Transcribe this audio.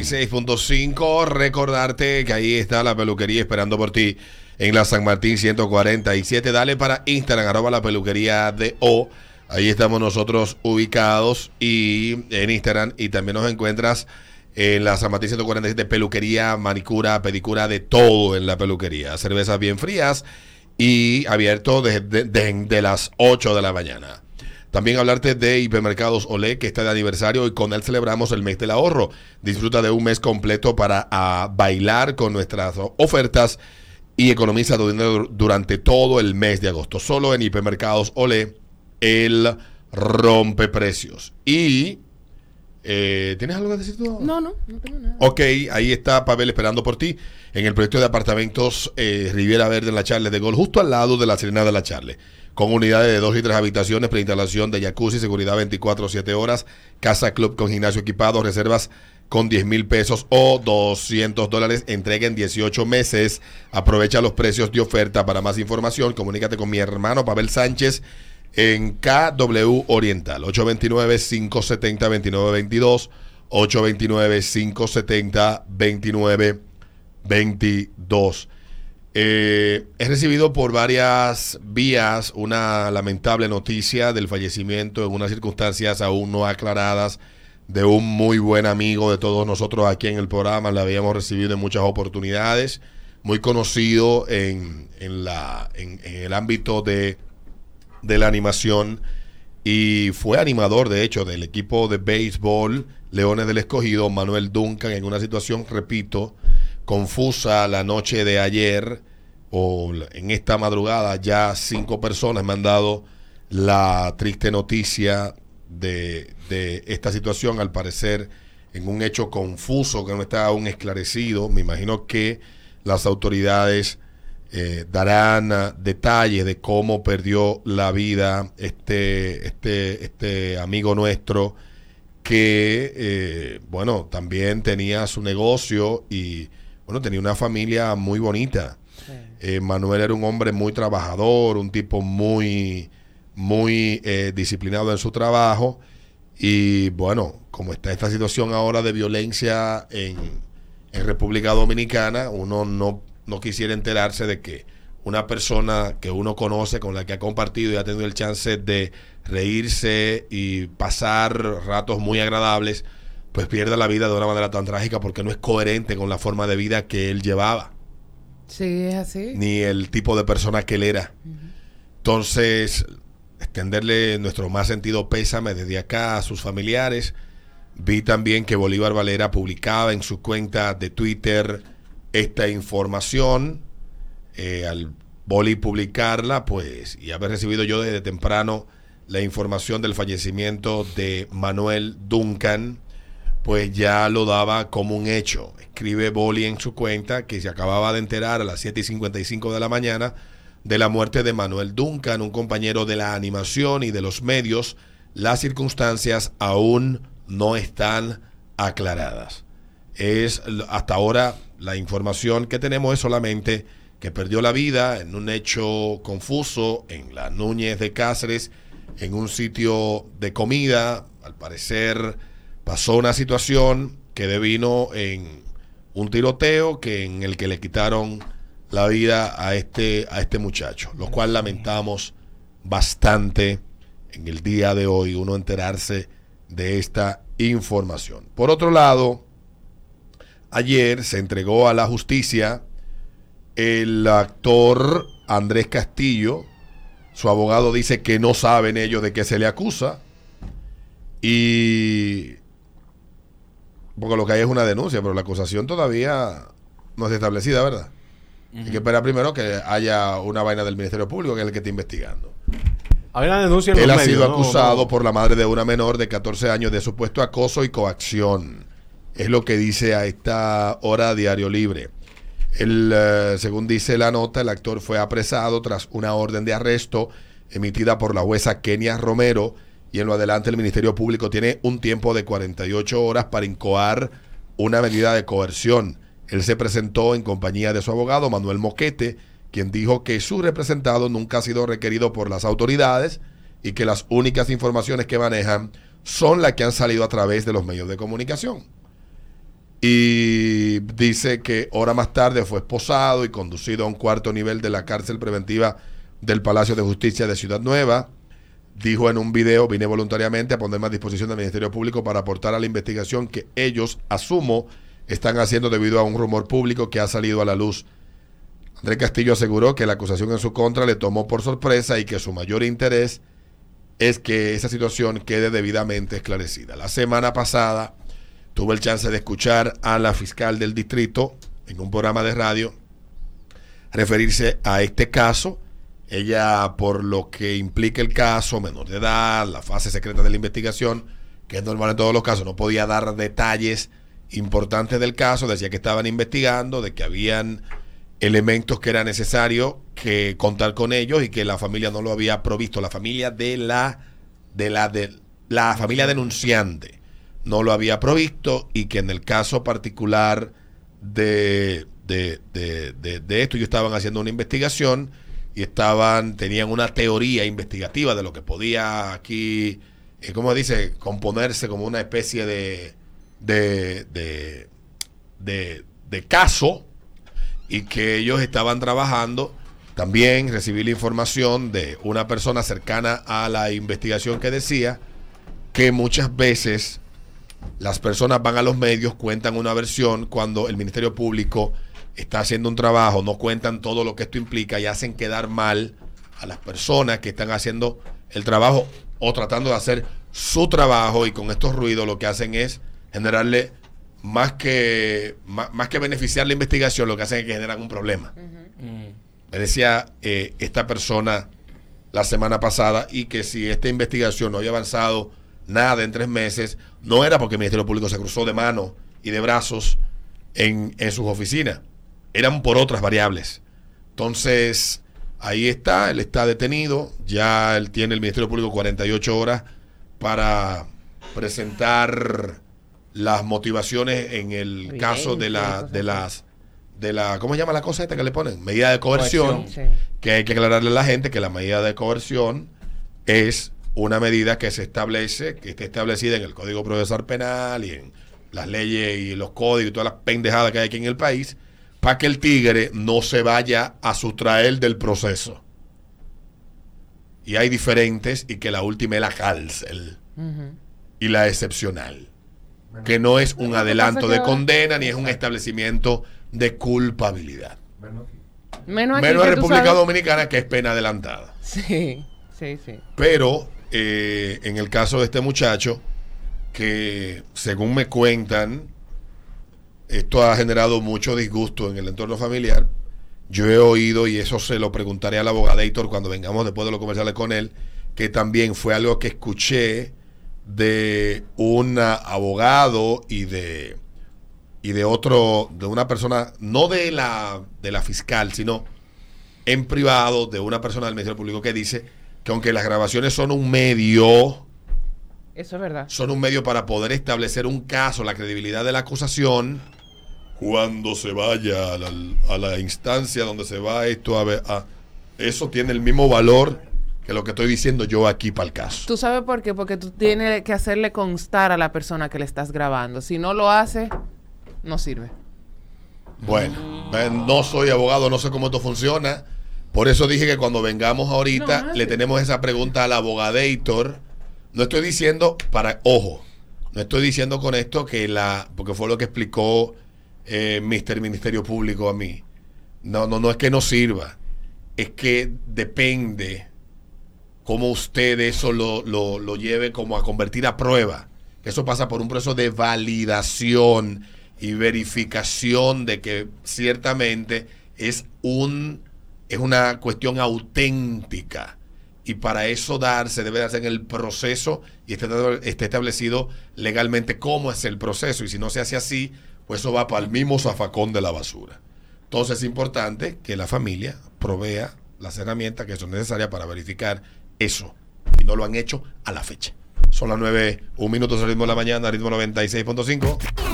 96.5. Recordarte que ahí está la peluquería esperando por ti en la San Martín 147. Dale para Instagram, arroba la peluquería de O. Ahí estamos nosotros ubicados y en Instagram y también nos encuentras en la San Martín 147 peluquería, manicura, pedicura, de todo en la peluquería. Cervezas bien frías y abierto desde de, las 8 de la mañana. También hablarte de Hipermercados Olé, que está de aniversario y con él celebramos el mes del ahorro. Disfruta de un mes completo para ah, bailar con nuestras ofertas y economiza tu dinero durante todo el mes de agosto. Solo en Hipermercados Olé, el rompe precios. Y eh, ¿Tienes algo que decir tú? No, no, no tengo nada. Ok, ahí está Pavel esperando por ti en el proyecto de apartamentos eh, Riviera Verde en la Charle de Gol, justo al lado de la Serena de la Charle. Con unidades de dos y tres habitaciones, preinstalación de jacuzzi, seguridad 24-7 horas, casa club con gimnasio equipado, reservas con 10 mil pesos o 200 dólares, entrega en 18 meses. Aprovecha los precios de oferta. Para más información, comunícate con mi hermano Pavel Sánchez en KW Oriental, 829-570-2922, 829-570-2922. Eh, he recibido por varias vías una lamentable noticia del fallecimiento en unas circunstancias aún no aclaradas de un muy buen amigo de todos nosotros aquí en el programa. La habíamos recibido en muchas oportunidades, muy conocido en, la, en el ámbito de de la animación y fue animador, de hecho, del equipo de béisbol Leones del Escogido, Manuel Duncan, en una situación, repito, confusa la noche de ayer o en esta madrugada ya cinco personas me han dado la triste noticia de, de esta situación, al parecer en un hecho confuso que no está aún esclarecido. Me imagino que las autoridades eh, darán ah, detalles de cómo perdió la vida este, este, este amigo nuestro que, eh, bueno, también tenía su negocio y, bueno, tenía una familia muy bonita. Eh, Manuel era un hombre muy trabajador, un tipo muy, muy disciplinado en su trabajo. Y bueno, como está esta situación ahora de violencia en, en República Dominicana, uno no no quisiera enterarse de que una persona que uno conoce, con la que ha compartido y ha tenido el chance de reírse y pasar ratos muy agradables, pues pierda la vida de una manera tan trágica porque no es coherente con la forma de vida que él llevaba. Sí, es así. Ni el tipo de persona que él era. Entonces, extenderle nuestro más sentido pésame desde acá a sus familiares. Vi también que Bolívar Valera publicaba en su cuenta de Twitter esta información eh, al Boli publicarla, pues, y haber recibido yo desde temprano la información del fallecimiento de Manuel Duncan, pues ya lo daba como un hecho. Escribe Boli en su cuenta que se acababa de enterar a las 7 y 55 de la mañana de la muerte de Manuel Duncan, un compañero de la animación y de los medios. Las circunstancias aún no están aclaradas. Es hasta ahora la información que tenemos es solamente que perdió la vida en un hecho confuso en la Núñez de Cáceres, en un sitio de comida. Al parecer pasó una situación que devino en un tiroteo que en el que le quitaron la vida a este, a este muchacho, lo cual lamentamos bastante en el día de hoy uno enterarse de esta información. Por otro lado, ayer se entregó a la justicia el actor Andrés Castillo. Su abogado dice que no saben ellos de qué se le acusa. Y. Porque lo que hay es una denuncia, pero la acusación todavía no es establecida, ¿verdad? Hay que esperar primero que haya una vaina del Ministerio Público, que es el que está investigando. Hay una denuncia en Él ha sido acusado por la madre de una menor de 14 años de supuesto acoso y coacción. Es lo que dice a esta hora Diario Libre. El, eh, según dice la nota, el actor fue apresado tras una orden de arresto emitida por la jueza Kenia Romero y en lo adelante el Ministerio Público tiene un tiempo de 48 horas para incoar una medida de coerción. Él se presentó en compañía de su abogado Manuel Moquete, quien dijo que su representado nunca ha sido requerido por las autoridades y que las únicas informaciones que manejan son las que han salido a través de los medios de comunicación. y dice que hora más tarde fue esposado y conducido a un cuarto nivel de la cárcel preventiva del Palacio de Justicia de Ciudad Nueva. Dijo en un video, vine voluntariamente a ponerme a disposición del Ministerio Público para aportar a la investigación que ellos, asumo, están haciendo debido a un rumor público que ha salido a la luz. Andrés Castillo aseguró que la acusación en su contra le tomó por sorpresa y que su mayor interés es que esa situación quede debidamente esclarecida. La semana pasada tuve el chance de escuchar a la fiscal del distrito en un programa de radio referirse a este caso. Ella, por lo que implica el caso, menor de edad, la fase secreta de la investigación, que es normal en todos los casos, no podía dar detalles importantes del caso, decía que estaban investigando, de que habían elementos que era necesario que contar con ellos y que la familia no lo había provisto, la familia de la de la de la familia denunciante no lo había provisto y que en el caso particular de, de, de, esto ellos estaban haciendo una investigación y estaban, tenían una teoría investigativa de lo que podía aquí, eh, como dice, componerse como una especie de, de, de, de, de caso y que ellos estaban trabajando. También recibí la información de una persona cercana a la investigación que decía que muchas veces las personas van a los medios, cuentan una versión cuando el Ministerio Público está haciendo un trabajo, no cuentan todo lo que esto implica y hacen quedar mal a las personas que están haciendo el trabajo o tratando de hacer su trabajo y con estos ruidos lo que hacen es generarle más que más, que beneficiar la investigación, lo que hacen es que generan un problema. Me decía eh, esta persona la semana pasada y que si esta investigación no había avanzado nada en tres meses, no era porque el Ministerio Público se cruzó de manos y de brazos en, en sus oficinas, eran por otras variables. Entonces, ahí está, él está detenido, ya él tiene el Ministerio Público 48 horas para presentar las motivaciones en el caso de la de las de la ¿cómo se llama la cosa esta que le ponen? Medida de coerción, que hay que aclararle a la gente que la medida de coerción es una medida que se establece, que está establecida en el Código Procesal Penal y en las leyes y los códigos y todas las pendejadas que hay aquí en el país, para que el tigre no se vaya a sustraer del proceso. Y hay diferentes y que la última es la cárcel y la excepcional, que no es un adelanto de condena ni es un establecimiento de culpabilidad. Menos, en República Dominicana que es pena adelantada. Sí, sí, sí. Pero eh, en el caso de este muchacho, que según me cuentan, esto ha generado mucho disgusto en el entorno familiar. Yo he oído, y eso se lo preguntaré al abogadator cuando vengamos después de los comerciales con él, que también fue algo que escuché de un abogado y de y de otro de una persona no de la de la fiscal sino en privado de una persona del Ministerio Público que dice que aunque las grabaciones son un medio, eso es verdad. Son un medio para poder establecer un caso, la credibilidad de la acusación, cuando se vaya a la, instancia donde se va esto a ver, a, eso tiene el mismo valor que lo que estoy diciendo yo aquí para el caso. ¿Tú sabes por qué? Porque tú tienes que hacerle constar a la persona que le estás grabando. Si no lo hace, no sirve. Bueno, no soy abogado, no sé cómo esto funciona. Por eso dije que cuando vengamos ahorita le tenemos esa pregunta al abogadator. No estoy diciendo para, ojo, no estoy diciendo con esto que la, porque fue lo que explicó eh, Mister Ministerio Público a mí. No, no, no es que no sirva. Es que depende cómo usted eso lo, lo, lo lleve como a convertir a prueba. Eso pasa por un proceso de validación y verificación de que ciertamente es un es una cuestión auténtica. Y para eso darse debe darse en el proceso y esté, esté establecido legalmente cómo es el proceso. Y si no se hace así, pues eso va para el mismo zafacón de la basura. Entonces es importante que la familia provea las herramientas que son necesarias para verificar eso. Y no lo han hecho a la fecha. Son las 9, un minuto, ritmo de la mañana, ritmo 96.5.